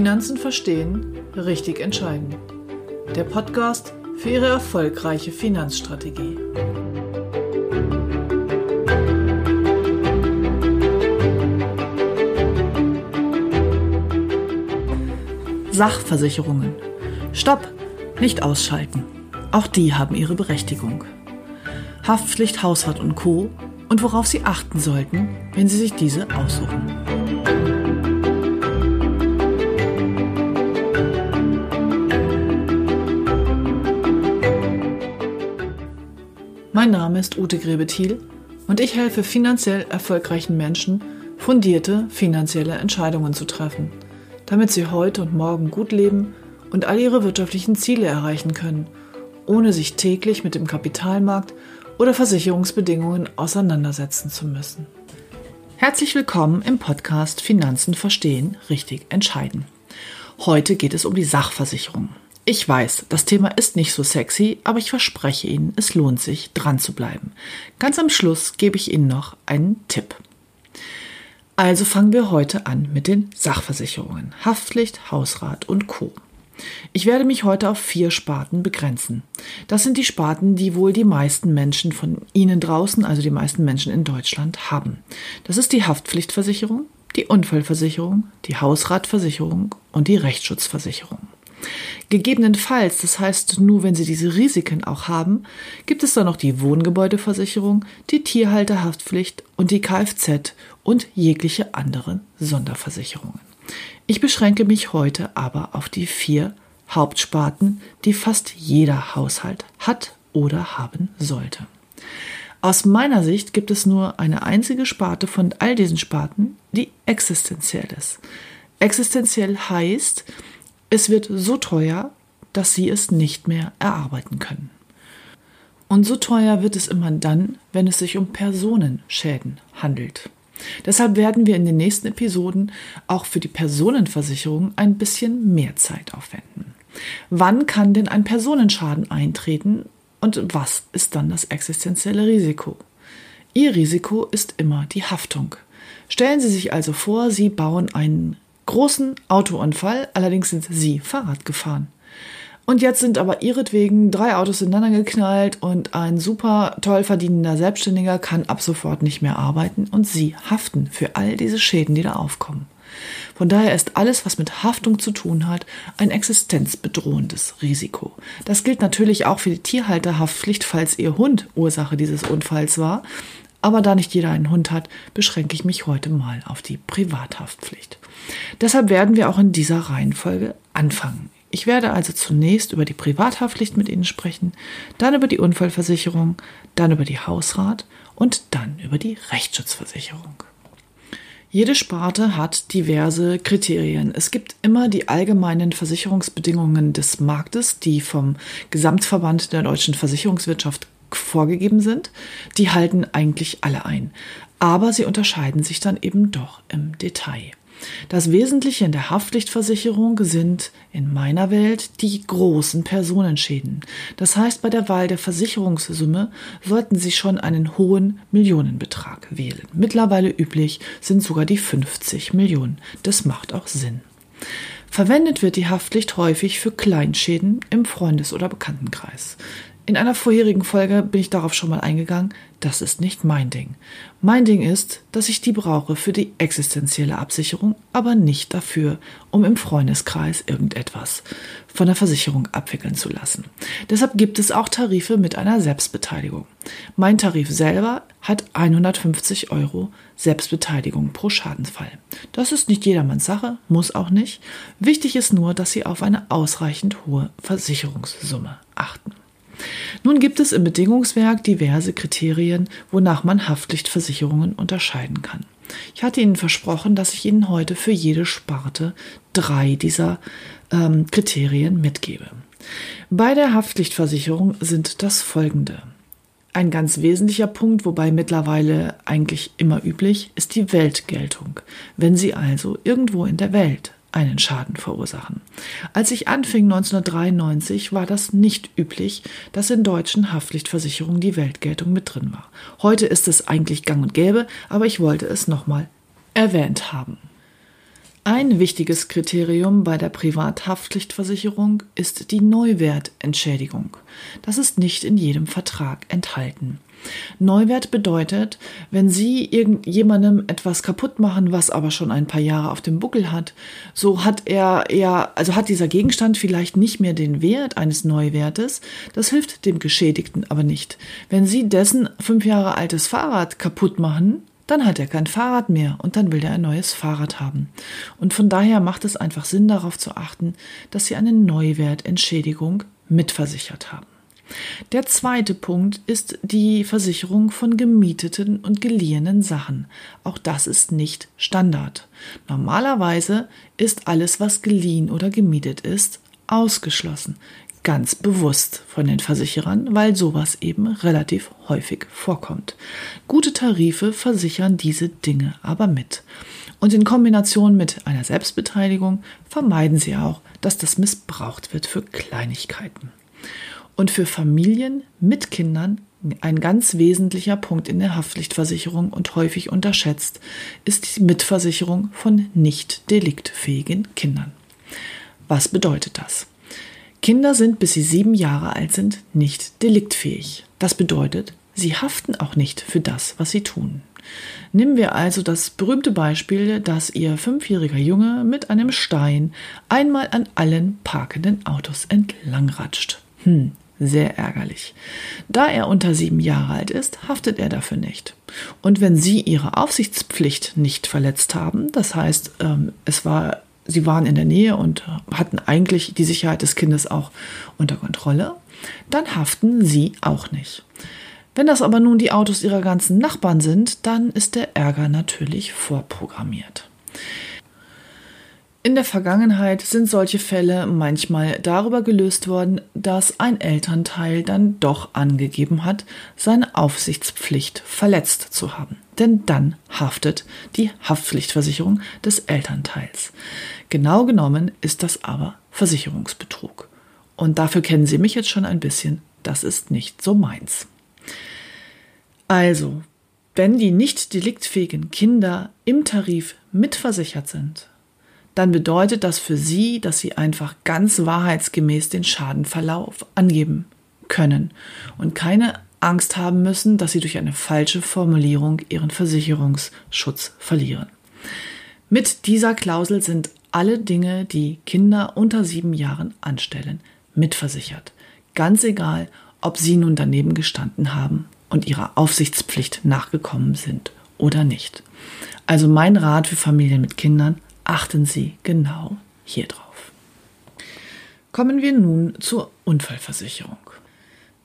Finanzen verstehen, richtig entscheiden. Der Podcast für Ihre erfolgreiche Finanzstrategie. Sachversicherungen. Stopp, nicht ausschalten. Auch die haben ihre Berechtigung. Haftpflicht, Hausrat und Co. und worauf Sie achten sollten, wenn Sie sich diese aussuchen. Mein Name ist Ute Grebethiel und ich helfe finanziell erfolgreichen Menschen, fundierte finanzielle Entscheidungen zu treffen, damit sie heute und morgen gut leben und all ihre wirtschaftlichen Ziele erreichen können, ohne sich täglich mit dem Kapitalmarkt oder Versicherungsbedingungen auseinandersetzen zu müssen. Herzlich willkommen im Podcast Finanzen verstehen, richtig entscheiden. Heute geht es um die Sachversicherung. Ich weiß, das Thema ist nicht so sexy, aber ich verspreche Ihnen, es lohnt sich, dran zu bleiben. Ganz am Schluss gebe ich Ihnen noch einen Tipp. Also fangen wir heute an mit den Sachversicherungen. Haftpflicht, Hausrat und Co. Ich werde mich heute auf vier Sparten begrenzen. Das sind die Sparten, die wohl die meisten Menschen von Ihnen draußen, also die meisten Menschen in Deutschland, haben. Das ist die Haftpflichtversicherung, die Unfallversicherung, die Hausratversicherung und die Rechtsschutzversicherung. Gegebenenfalls, das heißt nur, wenn Sie diese Risiken auch haben, gibt es dann noch die Wohngebäudeversicherung, die Tierhalterhaftpflicht und die Kfz und jegliche andere Sonderversicherungen. Ich beschränke mich heute aber auf die vier Hauptsparten, die fast jeder Haushalt hat oder haben sollte. Aus meiner Sicht gibt es nur eine einzige Sparte von all diesen Sparten, die existenziell ist. Existenziell heißt, es wird so teuer, dass sie es nicht mehr erarbeiten können. Und so teuer wird es immer dann, wenn es sich um Personenschäden handelt. Deshalb werden wir in den nächsten Episoden auch für die Personenversicherung ein bisschen mehr Zeit aufwenden. Wann kann denn ein Personenschaden eintreten und was ist dann das existenzielle Risiko? Ihr Risiko ist immer die Haftung. Stellen Sie sich also vor, Sie bauen einen großen Autounfall, allerdings sind sie Fahrrad gefahren. Und jetzt sind aber ihretwegen drei Autos ineinander geknallt und ein super toll verdienender Selbstständiger kann ab sofort nicht mehr arbeiten und sie haften für all diese Schäden, die da aufkommen. Von daher ist alles, was mit Haftung zu tun hat, ein existenzbedrohendes Risiko. Das gilt natürlich auch für die Tierhalterhaftpflicht, falls ihr Hund Ursache dieses Unfalls war. Aber da nicht jeder einen Hund hat, beschränke ich mich heute mal auf die Privathaftpflicht. Deshalb werden wir auch in dieser Reihenfolge anfangen. Ich werde also zunächst über die Privathaftpflicht mit Ihnen sprechen, dann über die Unfallversicherung, dann über die Hausrat und dann über die Rechtsschutzversicherung. Jede Sparte hat diverse Kriterien. Es gibt immer die allgemeinen Versicherungsbedingungen des Marktes, die vom Gesamtverband der deutschen Versicherungswirtschaft vorgegeben sind, die halten eigentlich alle ein. Aber sie unterscheiden sich dann eben doch im Detail. Das Wesentliche in der Haftpflichtversicherung sind in meiner Welt die großen Personenschäden. Das heißt, bei der Wahl der Versicherungssumme sollten Sie schon einen hohen Millionenbetrag wählen. Mittlerweile üblich sind sogar die 50 Millionen. Das macht auch Sinn. Verwendet wird die Haftpflicht häufig für Kleinschäden im Freundes- oder Bekanntenkreis. In einer vorherigen Folge bin ich darauf schon mal eingegangen, das ist nicht mein Ding. Mein Ding ist, dass ich die brauche für die existenzielle Absicherung, aber nicht dafür, um im Freundeskreis irgendetwas von der Versicherung abwickeln zu lassen. Deshalb gibt es auch Tarife mit einer Selbstbeteiligung. Mein Tarif selber hat 150 Euro Selbstbeteiligung pro Schadensfall. Das ist nicht jedermanns Sache, muss auch nicht. Wichtig ist nur, dass Sie auf eine ausreichend hohe Versicherungssumme achten. Nun gibt es im Bedingungswerk diverse Kriterien, wonach man Haftpflichtversicherungen unterscheiden kann. Ich hatte Ihnen versprochen, dass ich Ihnen heute für jede Sparte drei dieser ähm, Kriterien mitgebe. Bei der Haftpflichtversicherung sind das folgende. Ein ganz wesentlicher Punkt, wobei mittlerweile eigentlich immer üblich, ist die Weltgeltung. Wenn Sie also irgendwo in der Welt einen Schaden verursachen. Als ich anfing 1993, war das nicht üblich, dass in deutschen Haftpflichtversicherungen die Weltgeltung mit drin war. Heute ist es eigentlich gang und gäbe, aber ich wollte es nochmal erwähnt haben. Ein wichtiges Kriterium bei der Privathaftpflichtversicherung ist die Neuwertentschädigung. Das ist nicht in jedem Vertrag enthalten. Neuwert bedeutet, wenn Sie irgendjemandem etwas kaputt machen, was aber schon ein paar Jahre auf dem Buckel hat, so hat er eher, also hat dieser Gegenstand vielleicht nicht mehr den Wert eines Neuwertes. Das hilft dem Geschädigten aber nicht. Wenn Sie dessen fünf Jahre altes Fahrrad kaputt machen, dann hat er kein Fahrrad mehr und dann will er ein neues Fahrrad haben. Und von daher macht es einfach Sinn, darauf zu achten, dass Sie eine Neuwertentschädigung mitversichert haben. Der zweite Punkt ist die Versicherung von gemieteten und geliehenen Sachen. Auch das ist nicht Standard. Normalerweise ist alles, was geliehen oder gemietet ist, ausgeschlossen ganz bewusst von den Versicherern, weil sowas eben relativ häufig vorkommt. Gute Tarife versichern diese Dinge aber mit. Und in Kombination mit einer Selbstbeteiligung vermeiden sie auch, dass das missbraucht wird für Kleinigkeiten. Und für Familien mit Kindern ein ganz wesentlicher Punkt in der Haftpflichtversicherung und häufig unterschätzt ist die Mitversicherung von nicht deliktfähigen Kindern. Was bedeutet das? Kinder sind, bis sie sieben Jahre alt sind, nicht deliktfähig. Das bedeutet, sie haften auch nicht für das, was sie tun. Nehmen wir also das berühmte Beispiel, dass ihr fünfjähriger Junge mit einem Stein einmal an allen parkenden Autos entlangratscht. Hm, sehr ärgerlich. Da er unter sieben Jahre alt ist, haftet er dafür nicht. Und wenn Sie Ihre Aufsichtspflicht nicht verletzt haben, das heißt, ähm, es war sie waren in der Nähe und hatten eigentlich die Sicherheit des Kindes auch unter Kontrolle, dann haften sie auch nicht. Wenn das aber nun die Autos ihrer ganzen Nachbarn sind, dann ist der Ärger natürlich vorprogrammiert. In der Vergangenheit sind solche Fälle manchmal darüber gelöst worden, dass ein Elternteil dann doch angegeben hat, seine Aufsichtspflicht verletzt zu haben. Denn dann haftet die Haftpflichtversicherung des Elternteils. Genau genommen ist das aber Versicherungsbetrug. Und dafür kennen Sie mich jetzt schon ein bisschen. Das ist nicht so meins. Also, wenn die nicht deliktfähigen Kinder im Tarif mitversichert sind, dann bedeutet das für Sie, dass Sie einfach ganz wahrheitsgemäß den Schadenverlauf angeben können und keine Angst haben müssen, dass Sie durch eine falsche Formulierung Ihren Versicherungsschutz verlieren. Mit dieser Klausel sind alle Dinge, die Kinder unter sieben Jahren anstellen, mitversichert. Ganz egal, ob Sie nun daneben gestanden haben und Ihrer Aufsichtspflicht nachgekommen sind oder nicht. Also mein Rat für Familien mit Kindern, achten Sie genau hier drauf. Kommen wir nun zur Unfallversicherung.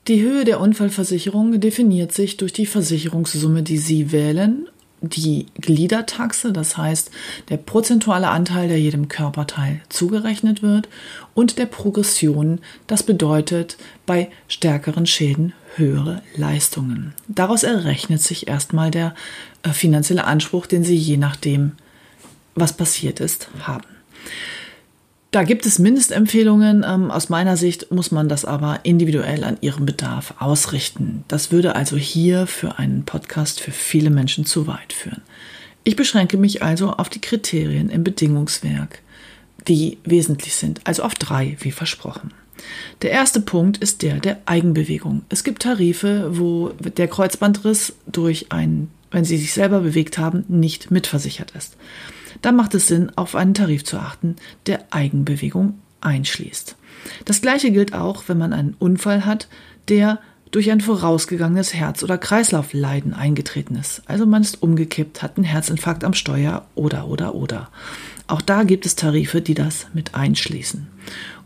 Die Höhe der Unfallversicherung definiert sich durch die Versicherungssumme, die Sie wählen, die Gliedertaxe, das heißt der prozentuale Anteil, der jedem Körperteil zugerechnet wird, und der Progression, das bedeutet bei stärkeren Schäden höhere Leistungen. Daraus errechnet sich erstmal der äh, finanzielle Anspruch, den Sie je nachdem was passiert ist, haben. Da gibt es Mindestempfehlungen. Ähm, aus meiner Sicht muss man das aber individuell an ihrem Bedarf ausrichten. Das würde also hier für einen Podcast für viele Menschen zu weit führen. Ich beschränke mich also auf die Kriterien im Bedingungswerk, die wesentlich sind, also auf drei, wie versprochen. Der erste Punkt ist der der Eigenbewegung. Es gibt Tarife, wo der Kreuzbandriss durch ein, wenn Sie sich selber bewegt haben, nicht mitversichert ist dann macht es Sinn, auf einen Tarif zu achten, der Eigenbewegung einschließt. Das gleiche gilt auch, wenn man einen Unfall hat, der durch ein vorausgegangenes Herz- oder Kreislaufleiden eingetreten ist. Also man ist umgekippt, hat einen Herzinfarkt am Steuer oder oder oder. Auch da gibt es Tarife, die das mit einschließen.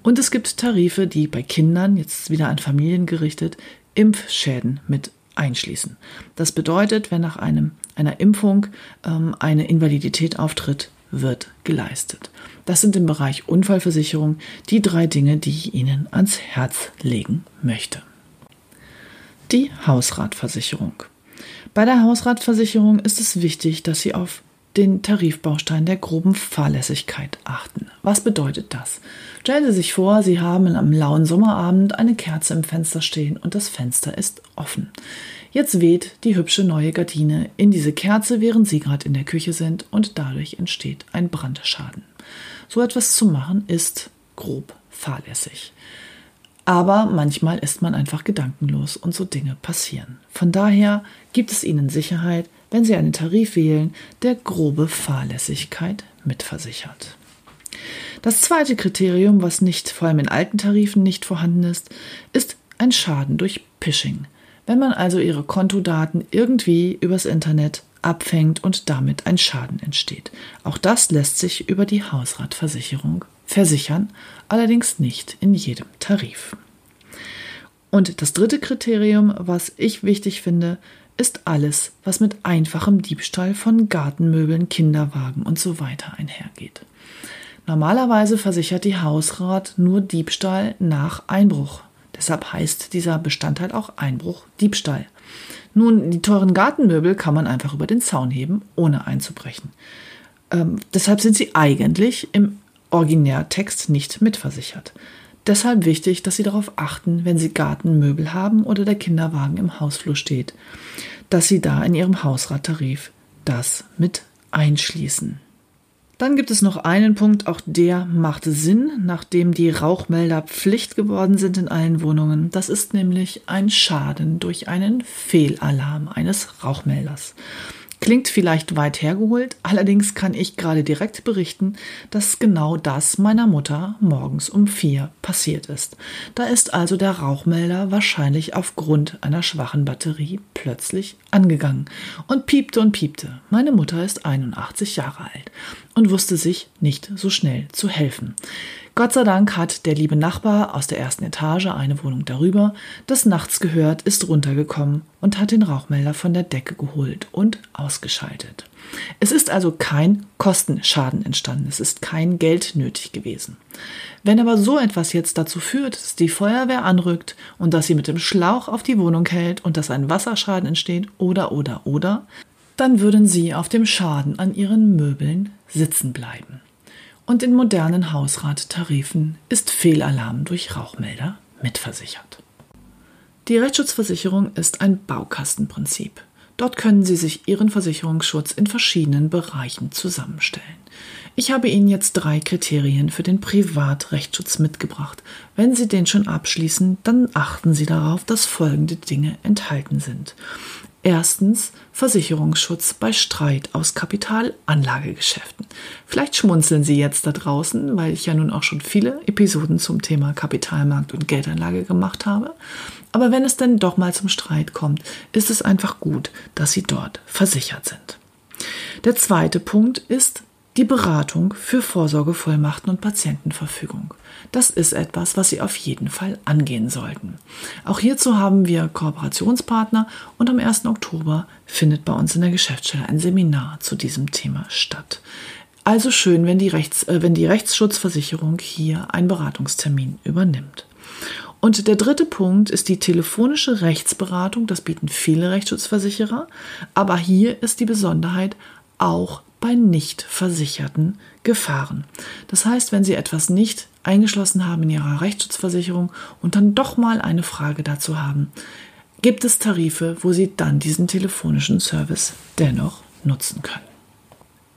Und es gibt Tarife, die bei Kindern, jetzt wieder an Familien gerichtet, Impfschäden mit einschließen. Das bedeutet, wenn nach einem, einer Impfung ähm, eine Invalidität auftritt, wird geleistet. Das sind im Bereich Unfallversicherung die drei Dinge, die ich Ihnen ans Herz legen möchte. Die Hausratversicherung. Bei der Hausratversicherung ist es wichtig, dass Sie auf den Tarifbaustein der groben Fahrlässigkeit achten. Was bedeutet das? Stellen Sie sich vor, Sie haben am lauen Sommerabend eine Kerze im Fenster stehen und das Fenster ist offen. Jetzt weht die hübsche neue Gardine in diese Kerze, während Sie gerade in der Küche sind und dadurch entsteht ein Brandschaden. So etwas zu machen ist grob fahrlässig. Aber manchmal ist man einfach gedankenlos und so Dinge passieren. Von daher gibt es Ihnen Sicherheit, wenn Sie einen Tarif wählen, der grobe Fahrlässigkeit mitversichert. Das zweite Kriterium, was nicht vor allem in alten Tarifen nicht vorhanden ist, ist ein Schaden durch Phishing. Wenn man also Ihre Kontodaten irgendwie übers Internet abfängt und damit ein Schaden entsteht. Auch das lässt sich über die Hausratversicherung versichern, allerdings nicht in jedem Tarif. Und das dritte Kriterium, was ich wichtig finde, ist alles, was mit einfachem Diebstahl von Gartenmöbeln, Kinderwagen und so weiter einhergeht. Normalerweise versichert die Hausrat nur Diebstahl nach Einbruch. Deshalb heißt dieser Bestandteil auch Einbruch Diebstahl. Nun, die teuren Gartenmöbel kann man einfach über den Zaun heben, ohne einzubrechen. Ähm, deshalb sind sie eigentlich im Originärtext nicht mitversichert. Deshalb wichtig, dass Sie darauf achten, wenn Sie Gartenmöbel haben oder der Kinderwagen im Hausflur steht, dass Sie da in Ihrem Hausrattarif das mit einschließen. Dann gibt es noch einen Punkt, auch der macht Sinn, nachdem die Rauchmelder Pflicht geworden sind in allen Wohnungen. Das ist nämlich ein Schaden durch einen Fehlalarm eines Rauchmelders. Klingt vielleicht weit hergeholt, allerdings kann ich gerade direkt berichten, dass genau das meiner Mutter morgens um vier passiert ist. Da ist also der Rauchmelder wahrscheinlich aufgrund einer schwachen Batterie plötzlich angegangen und piepte und piepte. Meine Mutter ist 81 Jahre alt und wusste sich nicht so schnell zu helfen. Gott sei Dank hat der liebe Nachbar aus der ersten Etage eine Wohnung darüber des Nachts gehört, ist runtergekommen und hat den Rauchmelder von der Decke geholt und ausgeschaltet. Es ist also kein Kostenschaden entstanden, es ist kein Geld nötig gewesen. Wenn aber so etwas jetzt dazu führt, dass die Feuerwehr anrückt und dass sie mit dem Schlauch auf die Wohnung hält und dass ein Wasserschaden entsteht oder oder oder, dann würden sie auf dem Schaden an ihren Möbeln sitzen bleiben und in modernen Hausrattarifen ist Fehlalarm durch Rauchmelder mitversichert. Die Rechtsschutzversicherung ist ein Baukastenprinzip. Dort können Sie sich Ihren Versicherungsschutz in verschiedenen Bereichen zusammenstellen. Ich habe Ihnen jetzt drei Kriterien für den Privatrechtsschutz mitgebracht. Wenn Sie den schon abschließen, dann achten Sie darauf, dass folgende Dinge enthalten sind. Erstens Versicherungsschutz bei Streit aus Kapitalanlagegeschäften. Vielleicht schmunzeln Sie jetzt da draußen, weil ich ja nun auch schon viele Episoden zum Thema Kapitalmarkt und Geldanlage gemacht habe. Aber wenn es denn doch mal zum Streit kommt, ist es einfach gut, dass Sie dort versichert sind. Der zweite Punkt ist die Beratung für Vorsorgevollmachten und Patientenverfügung. Das ist etwas, was Sie auf jeden Fall angehen sollten. Auch hierzu haben wir Kooperationspartner und am 1. Oktober findet bei uns in der Geschäftsstelle ein Seminar zu diesem Thema statt. Also schön, wenn die, Rechts, äh, wenn die Rechtsschutzversicherung hier einen Beratungstermin übernimmt. Und der dritte Punkt ist die telefonische Rechtsberatung. Das bieten viele Rechtsschutzversicherer. Aber hier ist die Besonderheit auch bei nicht versicherten Gefahren. Das heißt, wenn Sie etwas nicht eingeschlossen haben in Ihrer Rechtsschutzversicherung und dann doch mal eine Frage dazu haben, gibt es Tarife, wo Sie dann diesen telefonischen Service dennoch nutzen können.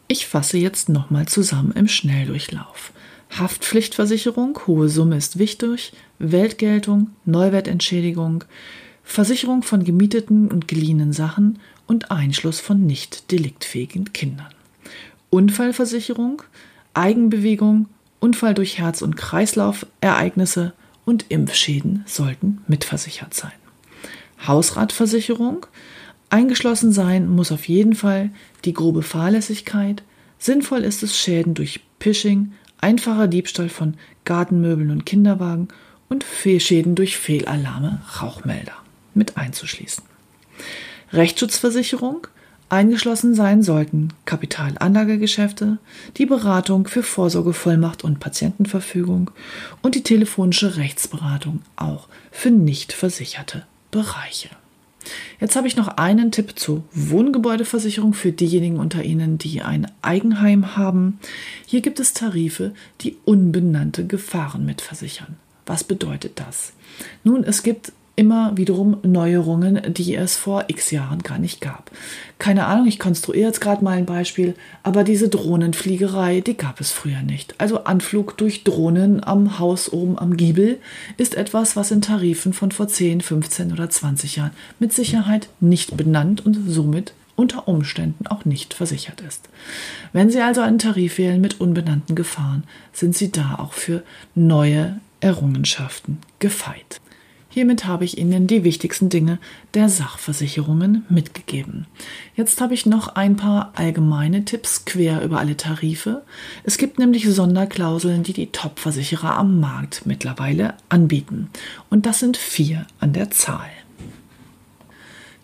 Ich fasse jetzt nochmal zusammen im Schnelldurchlauf. Haftpflichtversicherung, hohe Summe ist wichtig, Weltgeltung, Neuwertentschädigung, Versicherung von gemieteten und geliehenen Sachen und Einschluss von nicht deliktfähigen Kindern. Unfallversicherung, Eigenbewegung, Unfall durch Herz- und Kreislaufereignisse und Impfschäden sollten mitversichert sein. Hausratversicherung, eingeschlossen sein muss auf jeden Fall die grobe Fahrlässigkeit. Sinnvoll ist es, Schäden durch Phishing, einfacher Diebstahl von Gartenmöbeln und Kinderwagen und Fehlschäden durch Fehlalarme, Rauchmelder mit einzuschließen. Rechtsschutzversicherung, Eingeschlossen sein sollten Kapitalanlagegeschäfte, die Beratung für Vorsorgevollmacht und Patientenverfügung und die telefonische Rechtsberatung auch für nicht versicherte Bereiche. Jetzt habe ich noch einen Tipp zur Wohngebäudeversicherung für diejenigen unter Ihnen, die ein Eigenheim haben. Hier gibt es Tarife, die unbenannte Gefahren mitversichern. Was bedeutet das? Nun, es gibt immer wiederum Neuerungen, die es vor x Jahren gar nicht gab. Keine Ahnung, ich konstruiere jetzt gerade mal ein Beispiel, aber diese Drohnenfliegerei, die gab es früher nicht. Also Anflug durch Drohnen am Haus oben am Giebel ist etwas, was in Tarifen von vor 10, 15 oder 20 Jahren mit Sicherheit nicht benannt und somit unter Umständen auch nicht versichert ist. Wenn Sie also einen Tarif wählen mit unbenannten Gefahren, sind Sie da auch für neue Errungenschaften gefeit. Hiermit habe ich Ihnen die wichtigsten Dinge der Sachversicherungen mitgegeben. Jetzt habe ich noch ein paar allgemeine Tipps quer über alle Tarife. Es gibt nämlich Sonderklauseln, die die Top-Versicherer am Markt mittlerweile anbieten. Und das sind vier an der Zahl.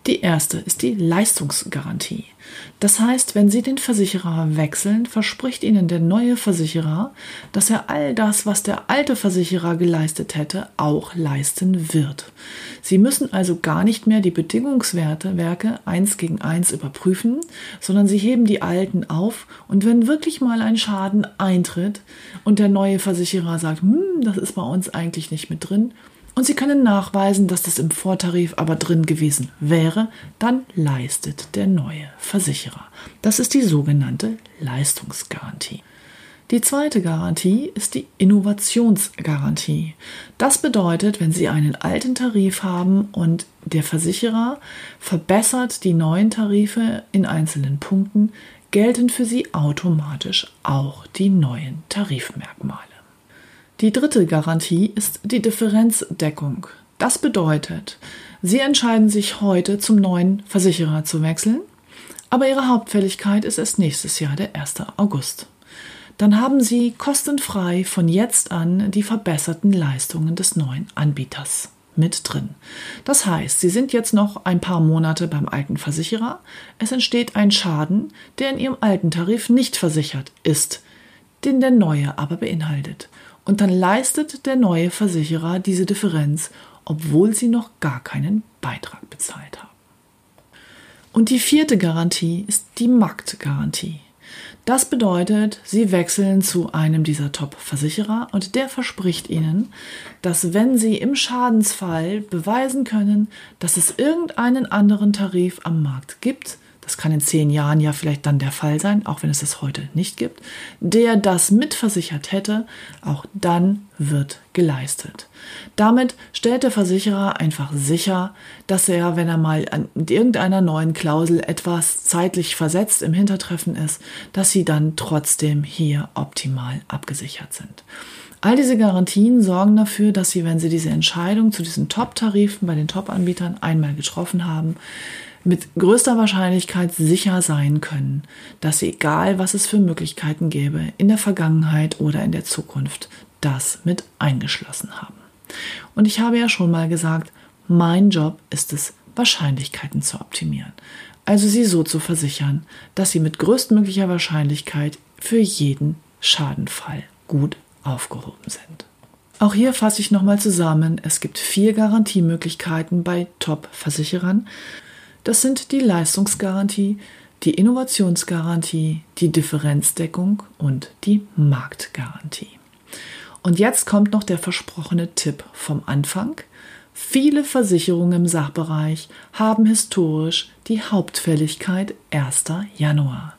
Die erste ist die Leistungsgarantie. Das heißt, wenn Sie den Versicherer wechseln, verspricht Ihnen der neue Versicherer, dass er all das, was der alte Versicherer geleistet hätte, auch leisten wird. Sie müssen also gar nicht mehr die Bedingungswerte Werke eins gegen eins überprüfen, sondern Sie heben die alten auf und wenn wirklich mal ein Schaden eintritt und der neue Versicherer sagt, hm, das ist bei uns eigentlich nicht mit drin, und Sie können nachweisen, dass das im Vortarif aber drin gewesen wäre, dann leistet der neue Versicherer. Das ist die sogenannte Leistungsgarantie. Die zweite Garantie ist die Innovationsgarantie. Das bedeutet, wenn Sie einen alten Tarif haben und der Versicherer verbessert die neuen Tarife in einzelnen Punkten, gelten für Sie automatisch auch die neuen Tarifmerkmale. Die dritte Garantie ist die Differenzdeckung. Das bedeutet, Sie entscheiden sich heute zum neuen Versicherer zu wechseln, aber Ihre Hauptfälligkeit ist erst nächstes Jahr, der 1. August. Dann haben Sie kostenfrei von jetzt an die verbesserten Leistungen des neuen Anbieters mit drin. Das heißt, Sie sind jetzt noch ein paar Monate beim alten Versicherer. Es entsteht ein Schaden, der in Ihrem alten Tarif nicht versichert ist, den der neue aber beinhaltet und dann leistet der neue Versicherer diese Differenz, obwohl sie noch gar keinen Beitrag bezahlt haben. Und die vierte Garantie ist die Marktgarantie. Das bedeutet, Sie wechseln zu einem dieser Top-Versicherer und der verspricht Ihnen, dass wenn Sie im Schadensfall beweisen können, dass es irgendeinen anderen Tarif am Markt gibt, das kann in zehn Jahren ja vielleicht dann der Fall sein, auch wenn es das heute nicht gibt, der das mitversichert hätte, auch dann wird geleistet. Damit stellt der Versicherer einfach sicher, dass er, wenn er mal an irgendeiner neuen Klausel etwas zeitlich versetzt im Hintertreffen ist, dass sie dann trotzdem hier optimal abgesichert sind. All diese Garantien sorgen dafür, dass Sie, wenn Sie diese Entscheidung zu diesen Top-Tarifen bei den Top-Anbietern einmal getroffen haben, mit größter Wahrscheinlichkeit sicher sein können, dass sie, egal was es für Möglichkeiten gäbe, in der Vergangenheit oder in der Zukunft, das mit eingeschlossen haben. Und ich habe ja schon mal gesagt, mein Job ist es, Wahrscheinlichkeiten zu optimieren. Also sie so zu versichern, dass sie mit größtmöglicher Wahrscheinlichkeit für jeden Schadenfall gut aufgehoben sind. Auch hier fasse ich nochmal zusammen. Es gibt vier Garantiemöglichkeiten bei Top-Versicherern. Das sind die Leistungsgarantie, die Innovationsgarantie, die Differenzdeckung und die Marktgarantie. Und jetzt kommt noch der versprochene Tipp vom Anfang. Viele Versicherungen im Sachbereich haben historisch die Hauptfälligkeit 1. Januar.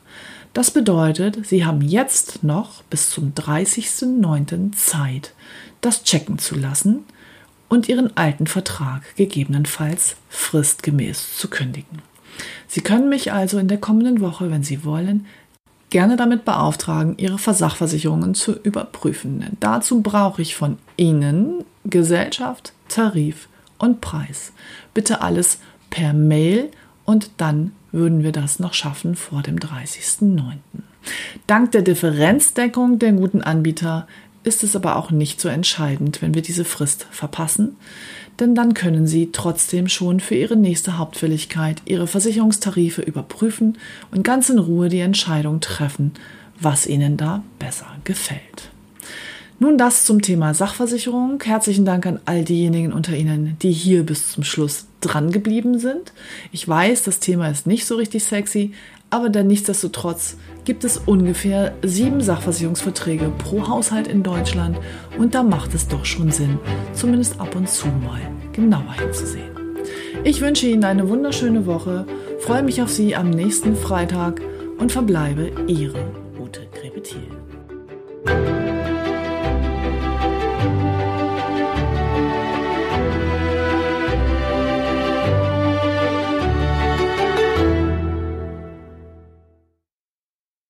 Das bedeutet, Sie haben jetzt noch bis zum 30.09. Zeit, das checken zu lassen und ihren alten Vertrag gegebenenfalls fristgemäß zu kündigen. Sie können mich also in der kommenden Woche, wenn Sie wollen, gerne damit beauftragen, Ihre Versachversicherungen zu überprüfen. Dazu brauche ich von Ihnen Gesellschaft, Tarif und Preis. Bitte alles per Mail und dann würden wir das noch schaffen vor dem 30.09. Dank der Differenzdeckung der guten Anbieter ist es aber auch nicht so entscheidend, wenn wir diese Frist verpassen, denn dann können Sie trotzdem schon für Ihre nächste Hauptfälligkeit Ihre Versicherungstarife überprüfen und ganz in Ruhe die Entscheidung treffen, was Ihnen da besser gefällt. Nun das zum Thema Sachversicherung. Herzlichen Dank an all diejenigen unter Ihnen, die hier bis zum Schluss dran geblieben sind. Ich weiß, das Thema ist nicht so richtig sexy, Aber denn nichtsdestotrotz gibt es ungefähr sieben Sachversicherungsverträge pro Haushalt in Deutschland und da macht es doch schon Sinn, zumindest ab und zu mal genauer hinzusehen. Ich wünsche Ihnen eine wunderschöne Woche, freue mich auf Sie am nächsten Freitag und verbleibe Ihre